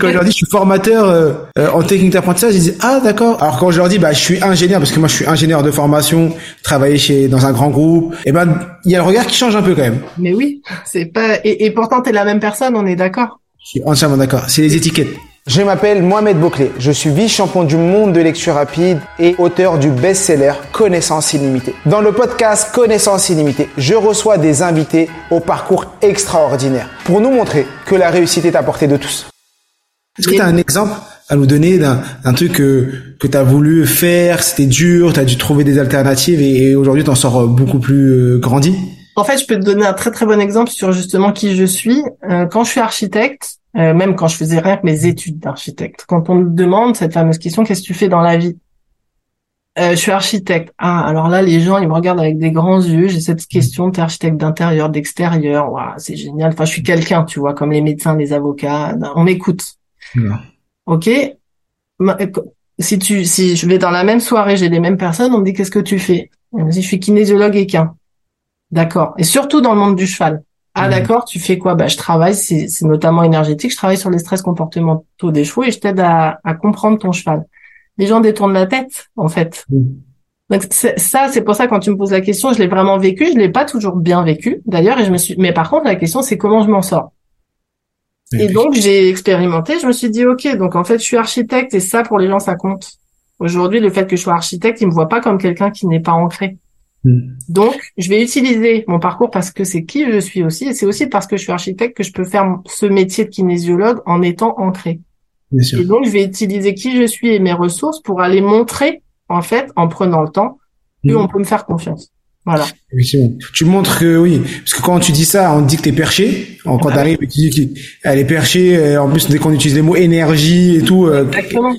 Quand je leur dis je suis formateur euh, euh, en technique d'apprentissage, ils disent ah d'accord. Alors quand je leur dis bah je suis ingénieur parce que moi je suis ingénieur de formation, travailler chez dans un grand groupe, et eh ben il y a le regard qui change un peu quand même. Mais oui, c'est pas et, et pourtant t'es la même personne, on est d'accord. Je suis entièrement d'accord. C'est les étiquettes. Je m'appelle Mohamed Bouclé, je suis vice-champion du monde de lecture rapide et auteur du best-seller Connaissance illimitée. Dans le podcast Connaissance illimitée, je reçois des invités au parcours extraordinaire pour nous montrer que la réussite est à portée de tous. Est-ce que tu as un exemple à nous donner d'un truc que, que tu as voulu faire, c'était dur, tu as dû trouver des alternatives et, aujourd'hui tu en sors beaucoup plus euh, grandi? En fait, je peux te donner un très très bon exemple sur justement qui je suis. Euh, quand je suis architecte, euh, même quand je faisais rien que mes études d'architecte. Quand on me demande cette fameuse question, qu'est-ce que tu fais dans la vie? Euh, Je suis architecte. Ah, alors là, les gens, ils me regardent avec des grands yeux. J'ai cette question, t'es architecte d'intérieur, d'extérieur. Waouh, c'est génial. Enfin, je suis quelqu'un, tu vois, comme les médecins, les avocats. On m'écoute. Ok. Si tu, si je vais dans la même soirée, j'ai les mêmes personnes, on me dit qu'est-ce que tu fais? On me dit je suis kinésiologue équin. D'accord. Et surtout dans le monde du cheval. Ah d'accord, tu fais quoi? Bah je travaille, c'est notamment énergétique, je travaille sur les stress comportementaux des chevaux et je t'aide à, à, comprendre ton cheval. Les gens détournent la tête en fait. Donc ça, c'est pour ça quand tu me poses la question, je l'ai vraiment vécu, je l'ai pas toujours bien vécu d'ailleurs et je me suis. Mais par contre la question c'est comment je m'en sors? Et, donc j'ai expérimenté, je me suis dit ok, donc en fait je suis architecte et ça pour les gens ça compte. Aujourd'hui le fait que je sois architecte, ils me voient pas comme quelqu'un qui n'est pas ancré. Hmm. Donc, je vais utiliser mon parcours parce que c'est qui je suis aussi, et c'est aussi parce que je suis architecte que je peux faire ce métier de kinésiologue en étant ancré. Et donc, je vais utiliser qui je suis et mes ressources pour aller montrer, en fait, en prenant le temps, que hmm. on peut me faire confiance. Voilà. Tu montres que oui, parce que quand tu dis ça, on dit que t'es perché. Quand t'arrives, tu dis qu'elle est perchée. En plus, dès qu'on utilise les mots énergie et tout, euh, Exactement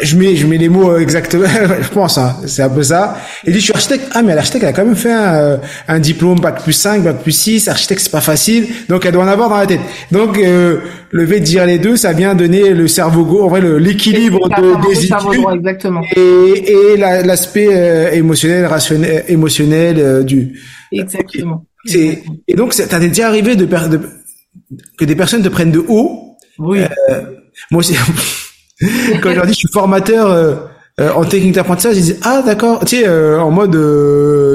je mets je mets les mots euh, exactement je pense hein, c'est un peu ça. Et dit je suis architecte. Ah mais l'architecte a quand même fait un, euh, un diplôme bac plus 5 bac plus 6 architecte c'est pas facile. Donc elle doit en avoir dans la tête. Donc euh, le fait de dire les deux ça vient donner le cerveau gauche en vrai l'équilibre de, des études exactement. et, et l'aspect émotionnel rationnel émotionnel du exactement. C'est et donc t'as déjà arrivé de, de que des personnes te prennent de haut? Oui. Moi aussi quand je leur dis je suis formateur euh, euh, en technique d'apprentissage, ils disent ah d'accord, tu sais euh, en mode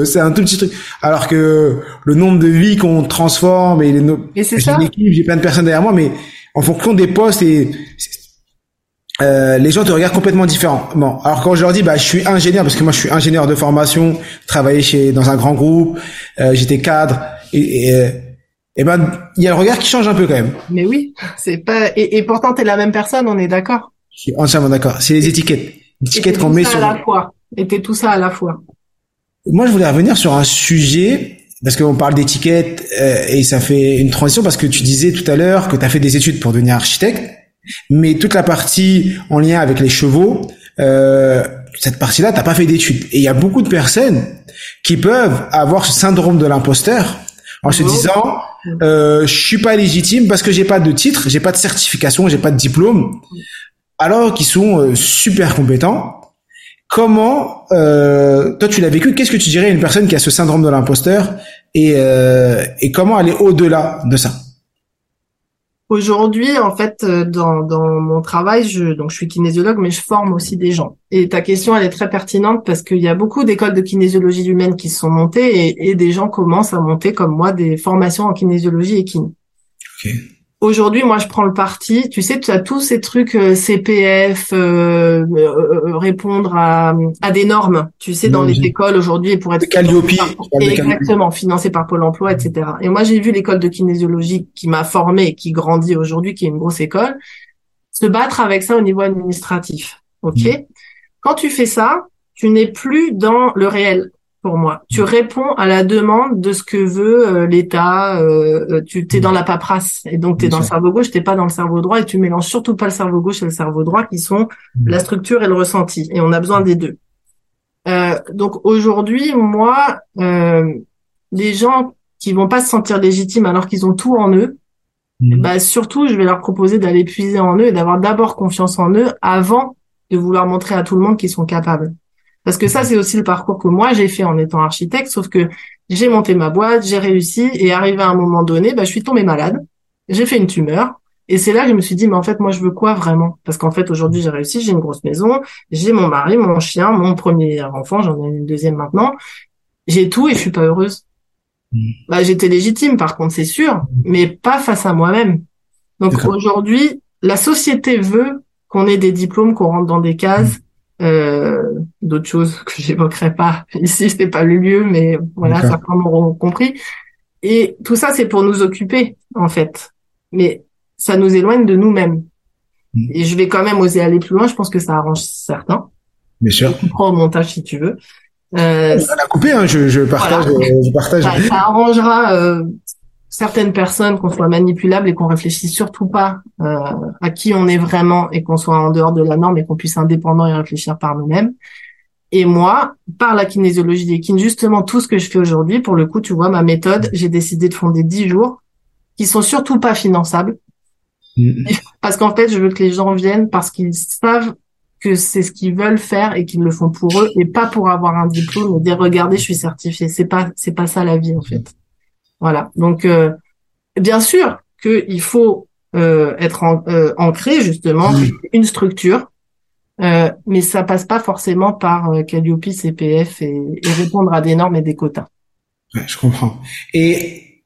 c'est un tout petit truc. Alors que le nombre de vies qu'on transforme et les no j'ai une équipe, j'ai plein de personnes derrière moi, mais en fonction des postes et les gens te regardent complètement différemment. Alors quand je leur dis bah je suis ingénieur parce que moi je suis ingénieur de formation, travaillé chez dans un grand groupe, j'étais cadre et, et et ben il y a le regard qui change un peu quand même. Mais oui, c'est pas et, et pourtant t'es la même personne, on est d'accord. Je suis entièrement d'accord. C'est les étiquettes. Étiquettes qu'on met sur. à la fois. Et tout ça à la fois. Moi, je voulais revenir sur un sujet parce qu'on parle d'étiquettes euh, et ça fait une transition parce que tu disais tout à l'heure que tu as fait des études pour devenir architecte, mais toute la partie en lien avec les chevaux, euh, cette partie-là, t'as pas fait d'études. Et il y a beaucoup de personnes qui peuvent avoir ce syndrome de l'imposteur en se disant euh, je suis pas légitime parce que j'ai pas de titre, j'ai pas de certification, j'ai pas de diplôme alors qu'ils sont euh, super compétents. Comment euh, toi tu l'as vécu Qu'est-ce que tu dirais à une personne qui a ce syndrome de l'imposteur et, euh, et comment aller au-delà de ça? Aujourd'hui, en fait, dans, dans mon travail, je, donc je suis kinésiologue, mais je forme aussi des gens. Et ta question, elle est très pertinente parce qu'il y a beaucoup d'écoles de kinésiologie humaine qui se sont montées et, et, des gens commencent à monter, comme moi, des formations en kinésiologie équine. Okay. Aujourd'hui, moi, je prends le parti. Tu sais, tu as tous ces trucs euh, CPF, euh, euh, répondre à, à, des normes. Tu sais, dans les écoles aujourd'hui, pour être Calliope, exactement financé par Pôle Emploi, etc. Et moi, j'ai vu l'école de kinésiologie qui m'a formé, qui grandit aujourd'hui, qui est une grosse école, se battre avec ça au niveau administratif. Ok? Mm. Quand tu fais ça, tu n'es plus dans le réel. Pour moi. Tu réponds à la demande de ce que veut euh, l'État. Euh, tu t'es dans la paperasse et donc tu es dans le cerveau gauche, t'es pas dans le cerveau droit et tu mélanges surtout pas le cerveau gauche et le cerveau droit qui sont la structure et le ressenti. Et on a besoin des deux. Euh, donc aujourd'hui, moi, euh, les gens qui vont pas se sentir légitimes alors qu'ils ont tout en eux, bah surtout, je vais leur proposer d'aller puiser en eux et d'avoir d'abord confiance en eux avant de vouloir montrer à tout le monde qu'ils sont capables. Parce que ça, c'est aussi le parcours que moi j'ai fait en étant architecte, sauf que j'ai monté ma boîte, j'ai réussi, et arrivé à un moment donné, bah, je suis tombée malade, j'ai fait une tumeur, et c'est là que je me suis dit, mais en fait, moi, je veux quoi vraiment? Parce qu'en fait, aujourd'hui, j'ai réussi, j'ai une grosse maison, j'ai mon mari, mon chien, mon premier enfant, j'en ai une deuxième maintenant, j'ai tout et je suis pas heureuse. Mm. Bah, j'étais légitime, par contre, c'est sûr, mais pas face à moi-même. Donc aujourd'hui, la société veut qu'on ait des diplômes, qu'on rentre dans des cases, euh, d'autres choses que j'évoquerai pas ici, c'est pas le lieu, mais voilà, certains m'auront compris. Et tout ça, c'est pour nous occuper, en fait. Mais ça nous éloigne de nous-mêmes. Mm. Et je vais quand même oser aller plus loin. Je pense que ça arrange certains. Bien sûr. Tu prends au montage si tu veux. Euh, on a coupé, hein, je, je partage. Je partage. Ça, ça arrangera euh, certaines personnes qu'on soit manipulable et qu'on réfléchisse surtout pas euh, à qui on est vraiment et qu'on soit en dehors de la norme et qu'on puisse indépendant et réfléchir par nous-mêmes. Et moi, par la kinésiologie des kin, justement tout ce que je fais aujourd'hui, pour le coup, tu vois, ma méthode, j'ai décidé de fonder 10 jours qui sont surtout pas finançables. Mm-hmm. Parce qu'en fait, je veux que les gens viennent parce qu'ils savent que c'est ce qu'ils veulent faire et qu'ils le font pour eux et pas pour avoir un diplôme et dire regardez, je suis certifié. C'est pas c'est pas ça la vie en fait. Voilà. Donc, euh, bien sûr qu'il faut euh, être euh, ancré justement une structure, mais ça passe pas forcément par Calliope, CPF et, répondre à des normes et des quotas. je comprends. Et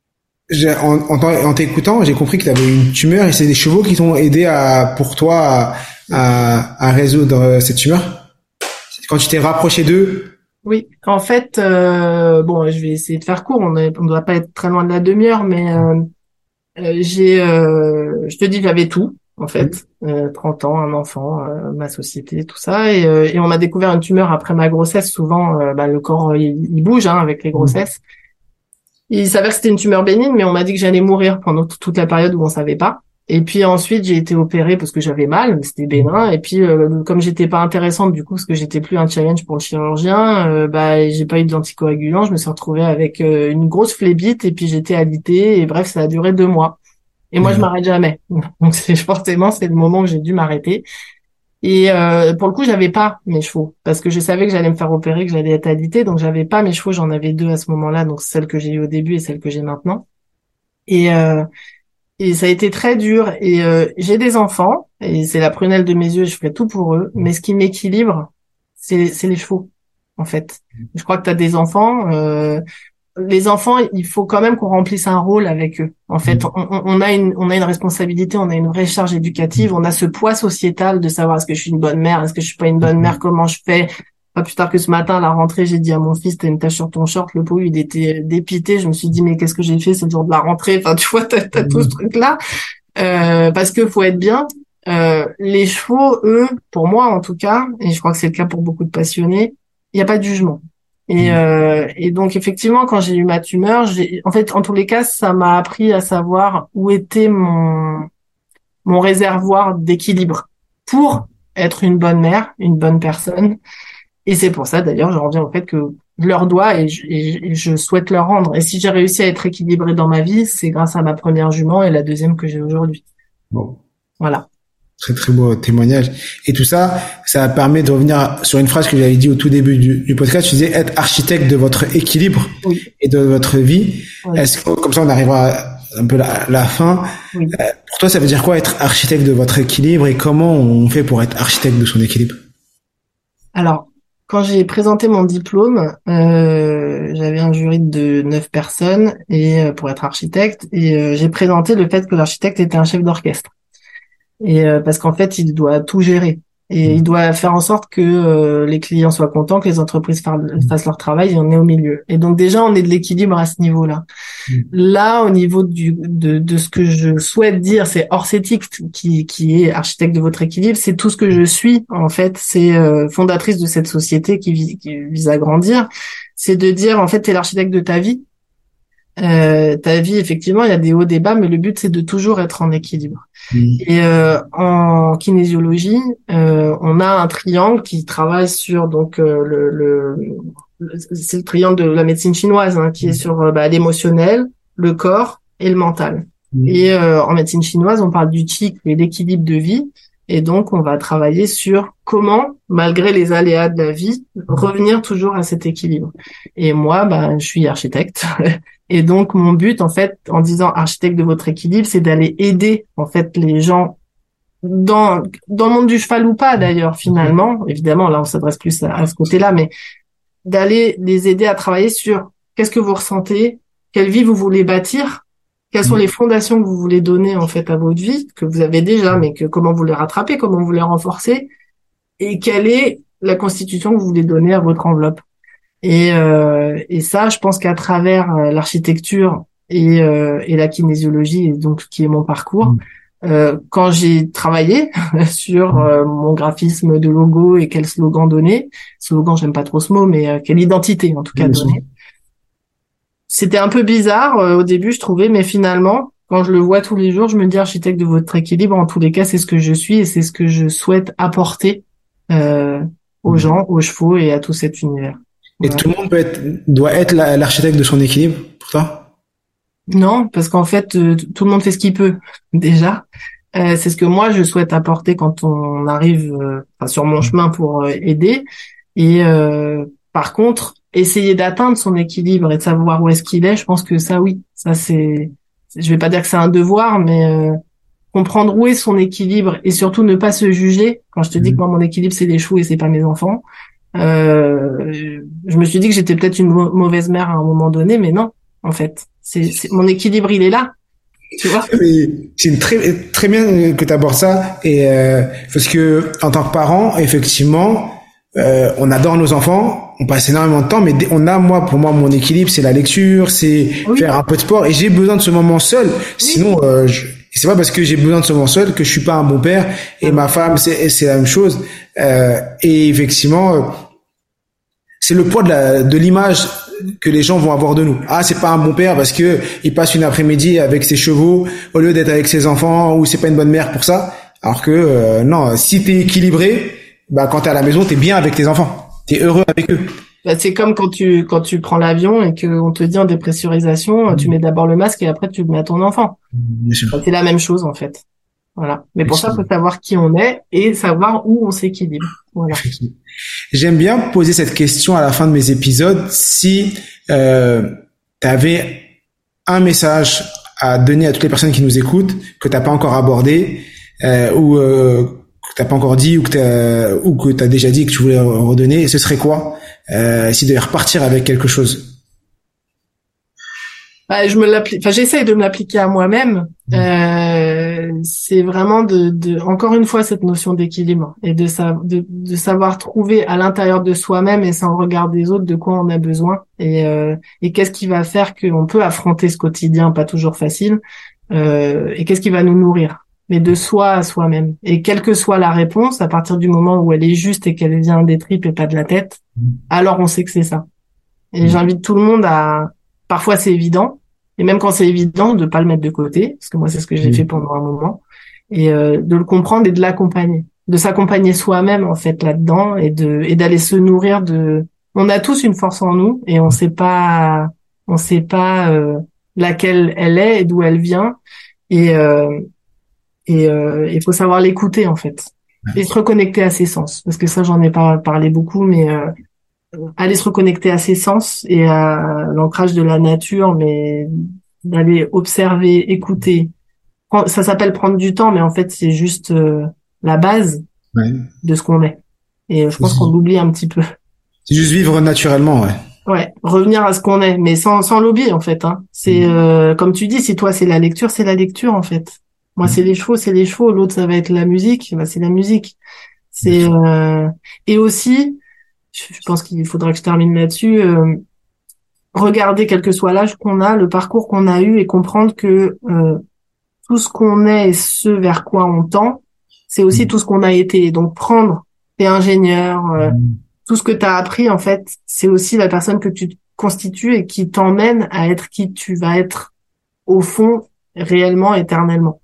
en, en, t'écoutant, j'ai compris que tu avais une tumeur et c'est des chevaux qui t'ont aidé à, pour toi à, à résoudre cette tumeur? Quand tu t'es rapproché d'eux, oui, en fait, euh, bon, je vais essayer de faire court. On ne doit pas être très loin de la demi-heure, mais euh, euh, j'ai, je te dis, j'avais tout en fait, 30 ans, un enfant, ma société, tout ça, et, on m'a découvert une tumeur après ma grossesse. Souvent, bah, le corps il, bouge hein, avec les grossesses. Il s'avère que c'était une tumeur bénigne, mais on m'a dit que j'allais mourir pendant toute la période où on savait pas. Et puis ensuite, j'ai été opérée parce que j'avais mal, c'était bénin. Et puis, euh, comme j'étais pas intéressante du coup, parce que j'étais plus un challenge pour le chirurgien, euh, bah j'ai pas eu d'anticoagulant. Je me suis retrouvée avec euh, une grosse phlébite et puis j'étais alitée. Et bref, ça a duré deux mois. Et moi, je m'arrête jamais. Donc c'est forcément c'est le moment où j'ai dû m'arrêter. Et euh, pour le coup, j'avais pas mes chevaux parce que je savais que j'allais me faire opérer, que j'allais être alitée. Donc j'avais pas mes chevaux. J'en avais deux à ce moment-là, donc celle que j'ai eu au début et celle que j'ai maintenant. Et et ça a été très dur. Et euh, j'ai des enfants, et c'est la prunelle de mes yeux, je ferai tout pour eux. Mais ce qui m'équilibre, c'est les chevaux, en fait. Je crois que tu as des enfants. Euh, les enfants, il faut quand même qu'on remplisse un rôle avec eux. En fait, on, on, a une, on a une responsabilité, on a une vraie charge éducative, on a ce poids sociétal de savoir est-ce que je suis une bonne mère, est-ce que je suis pas une bonne mère, comment je fais, pas plus tard que ce matin, à la rentrée, j'ai dit à mon fils, t'as une tache sur ton short. Le pauvre, il était dépité. Je me suis dit, mais qu'est-ce que j'ai fait C'est le jour de la rentrée? Enfin, tu vois, t'as as tout ce mmh. truc-là. Euh, parce que faut être bien. Euh, les chevaux, eux, pour moi en tout cas, et je crois que c'est le cas pour beaucoup de passionnés, il n'y a pas de jugement. Et, mmh. euh, et donc effectivement, quand j'ai eu ma tumeur, j'ai, en fait, en tous les cas, ça m'a appris à savoir où était mon mon réservoir d'équilibre pour être une bonne mère, une bonne personne, et c'est pour ça, d'ailleurs, je reviens au fait que je leur dois et je, souhaite leur rendre. Et si j'ai réussi à être équilibré dans ma vie, c'est grâce à ma première jument et la deuxième que j'ai aujourd'hui. Bon. Voilà. Très très beau témoignage. Et tout ça, ça permet de revenir sur une phrase que j'avais dit au tout début du, podcast. Tu disais être architecte de votre équilibre et de votre vie. Est-ce que comme ça on arrivera un peu la, la fin. Euh, pour toi, ça veut dire quoi être architecte de votre équilibre et comment on fait pour être architecte de son équilibre? Alors, quand j'ai présenté mon diplôme, euh, j'avais un jury de neuf personnes et euh, pour être architecte et euh, j'ai présenté le fait que l'architecte était un chef d'orchestre et parce qu'en fait il doit tout gérer et il doit faire en sorte que les clients soient contents, que les entreprises fassent leur travail et on est au milieu. Et donc déjà, on est de l'équilibre à ce niveau-là. Là, au niveau du, de, de, ce que je souhaite dire, c'est Orsétique qui, qui est architecte de votre équilibre, c'est tout ce que je suis en fait. C'est euh, fondatrice de cette société qui, qui vise à grandir c'est de dire en fait t'es l'architecte de ta vie. Euh, ta vie effectivement il y a des hauts des bas, mais le but c'est de toujours être en équilibre. Mm. Et euh, en kinésiologie, euh, on a un triangle qui travaille sur donc euh, le, le, le- c'est le triangle de la médecine chinoise hein, qui est sur euh, bah, l'émotionnel, le corps et le mental. Mm. Et euh, en médecine chinoise, on parle du qi et l'équilibre de vie. Et donc, on va travailler sur comment, malgré les aléas de la vie, revenir toujours à cet équilibre. Et moi, bah, je suis architecte. Et donc, mon but, en fait, en disant architecte de votre équilibre, c'est d'aller aider, en fait, les gens dans, dans le monde du cheval ou pas, d'ailleurs, finalement. Évidemment, là, on s'adresse plus à, à ce côté-là, mais d'aller les aider à travailler sur qu'est-ce que vous ressentez, quelle vie vous voulez bâtir, quelles sont Mhm. les fondations que vous voulez donner en fait à votre vie, que vous avez déjà, mais que comment vous les rattrapez, comment vous les renforcez, et quelle est la constitution que vous voulez donner à votre enveloppe. Et, euh, et ça, je pense qu'à travers euh, l'architecture et, euh, et la kinésiologie, et donc qui est mon parcours, euh, quand j'ai travaillé sur euh, mon graphisme de logo et quel slogan donner, slogan, j'aime pas trop ce mot, mais euh, quelle identité en tout cas donner. C'était un peu bizarre euh, au début, je trouvais, mais finalement, quand je le vois tous les jours, je me dis architecte de votre équilibre. En tous les cas, c'est ce que je suis et c'est ce que je souhaite apporter euh, aux Mhm. gens, aux chevaux et à tout cet univers. Et tout le monde peut être, doit être la- l'architecte de son équilibre pour toi? Non, parce qu'en fait, euh, tout le monde fait ce qu'il peut déjà. Euh, c'est ce que moi je souhaite apporter quand on arrive euh, enfin, sur mon chemin pour euh, aider. Et euh, par contre, essayer d'atteindre son équilibre et de savoir où est-ce qu'il est, je pense que ça, oui, ça c'est. Je vais pas dire que c'est un devoir, mais euh, comprendre où est son équilibre et surtout ne pas se juger. Quand je te dis Mhm. que moi mon équilibre c'est les chevaux et c'est pas mes enfants, euh, je me suis dit que j'étais peut-être une mau- mauvaise mère à un moment donné, mais non, en fait, c'est mon équilibre il est là, tu vois? C'est une très très bien que tu abordes ça et euh, parce que en tant que parent, effectivement, euh, on adore nos enfants, on passe énormément de temps, mais on a moi pour moi mon équilibre, c'est la lecture, c'est Oui. faire un peu de sport et j'ai besoin de ce moment seul. Sinon, euh, je, c'est pas parce que j'ai besoin de ce seul que je suis pas un bon père et ma femme c'est c'est la même chose. Euh, et effectivement, euh, c'est le poids de la- de l'image que les gens vont avoir de nous. Ah, c'est pas un bon père parce que il passe une après-midi avec ses chevaux au lieu d'être avec ses enfants ou c'est pas une bonne mère pour ça. Alors que euh, non, si t'es équilibré, bah quand t'es à la maison, t'es bien avec tes enfants, t'es heureux avec eux. Bah, c'est comme quand tu quand tu prends l'avion et qu'on te dit en dépressurisation, tu mets d'abord le masque et après tu le mets à ton enfant. Bah, c'est la même chose en fait. Voilà. Mais pour ça, faut savoir qui on est et savoir où on s'équilibre. Voilà. J'aime bien poser cette question à la fin de mes épisodes. Si euh, tu avais un message à donner à toutes les personnes qui nous écoutent que t'as pas encore abordé euh, ou euh, que t'as pas encore dit ou que t'as ou que t'as déjà dit que tu voulais redonner, ce serait quoi? Euh, tu devais repartir avec quelque chose. Bah, je me l'applique, enfin, j'essaye de me l'appliquer à moi-même. Euh, c'est vraiment de, de, encore une fois, cette notion d'équilibre et de, sa, de, de savoir trouver à l'intérieur de soi-même et sans regard des autres de quoi on a besoin et, euh, et qu'est-ce qui va faire qu'on peut affronter ce quotidien pas toujours facile euh, et qu'est-ce qui va nous nourrir mais de soi à soi-même. Et quelle que soit la réponse, à partir du moment où elle est juste et qu'elle vient des tripes et pas de la tête, alors on sait que c'est ça. Et Mm. j'invite tout le monde à, parfois c'est évident, et même quand c'est évident, de pas le mettre de côté, parce que moi c'est ce que j'ai Mm. fait pendant un moment, et euh, de le comprendre et de l'accompagner, de s'accompagner soi-même en fait là-dedans et de et d'aller se nourrir de. On a tous une force en nous et on sait pas, on sait pas euh, laquelle elle est et d'où elle vient, et euh, et euh, il faut savoir l'écouter en fait et se reconnecter à ses sens, parce que ça j'en ai pas parlé beaucoup, mais euh, aller se reconnecter à ses sens et à l'ancrage de la nature, mais d'aller observer, écouter. Ça s'appelle prendre du temps, mais en fait, c'est juste euh, la base Ouais. de ce qu'on est. Et euh, je pense qu'on l'oublie un petit peu. C'est juste vivre naturellement, ouais. Ouais, revenir à ce qu'on est, mais sans sans lobby en fait. Hein. C'est Mhm. euh, comme tu dis, si toi c'est la lecture, c'est la lecture en fait. Moi c'est les chevaux, c'est les chevaux. L'autre ça va être la musique, bah, c'est la musique. C'est euh... et aussi, je pense qu'il faudra que je termine là-dessus. euh, Regarder quel que soit l'âge qu'on a, le parcours qu'on a eu et comprendre que euh, tout ce qu'on est et ce vers quoi on tend, c'est aussi Mhm. tout ce qu'on a été. Donc prendre, t'es ingénieur, euh, tout ce que tu as appris, en fait, c'est aussi la personne que tu constitues et qui t'emmène à être qui tu vas être au fond, réellement, éternellement.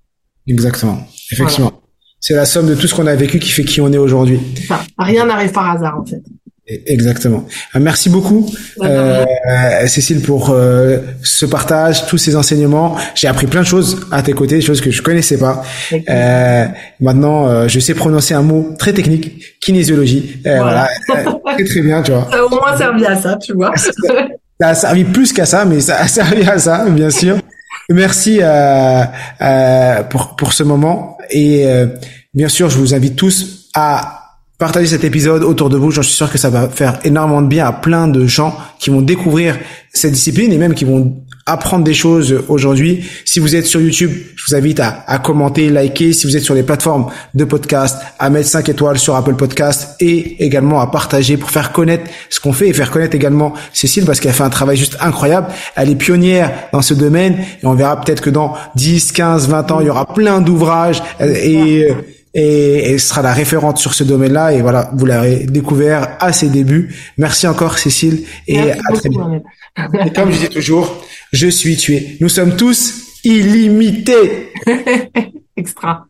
Exactement. Effectivement. C'est la somme de tout ce qu'on a vécu qui fait qui on est aujourd'hui. Enfin, rien n'arrive par hasard, en fait. Exactement. Euh, merci beaucoup, euh, Cécile, pour euh, ce partage, tous ces enseignements. J'ai appris plein de choses à tes côtés, des choses que je connaissais pas. Euh, maintenant, euh, je sais prononcer un mot très technique, kinésiologie. Voilà, très très bien, tu vois. Ça a au moins servi à ça, tu vois. ça a servi plus qu'à ça, mais ça a servi à ça, bien sûr. Merci pour pour ce moment et bien sûr, je vous invite tous à partagez cet épisode autour de vous. J'en suis sûr que ça va faire énormément de bien à plein de gens qui vont découvrir cette discipline et même qui vont apprendre des choses aujourd'hui. Si vous êtes sur YouTube, je vous invite à, à, commenter, liker. Si vous êtes sur les plateformes de podcast, à mettre 5 étoiles sur Apple Podcast et également à partager pour faire connaître ce qu'on fait et faire connaître également Cécile parce qu'elle fait un travail juste incroyable. Elle est pionnière dans ce domaine et on verra peut-être que dans 10, 15, 20 ans, il y aura plein d'ouvrages et et, et sera la référente sur ce domaine-là. Et voilà, vous l'avez découvert à ses débuts. Merci encore, Cécile, et à très bientôt. Et comme je dis toujours, je suis tué. Nous sommes tous illimités. Extra.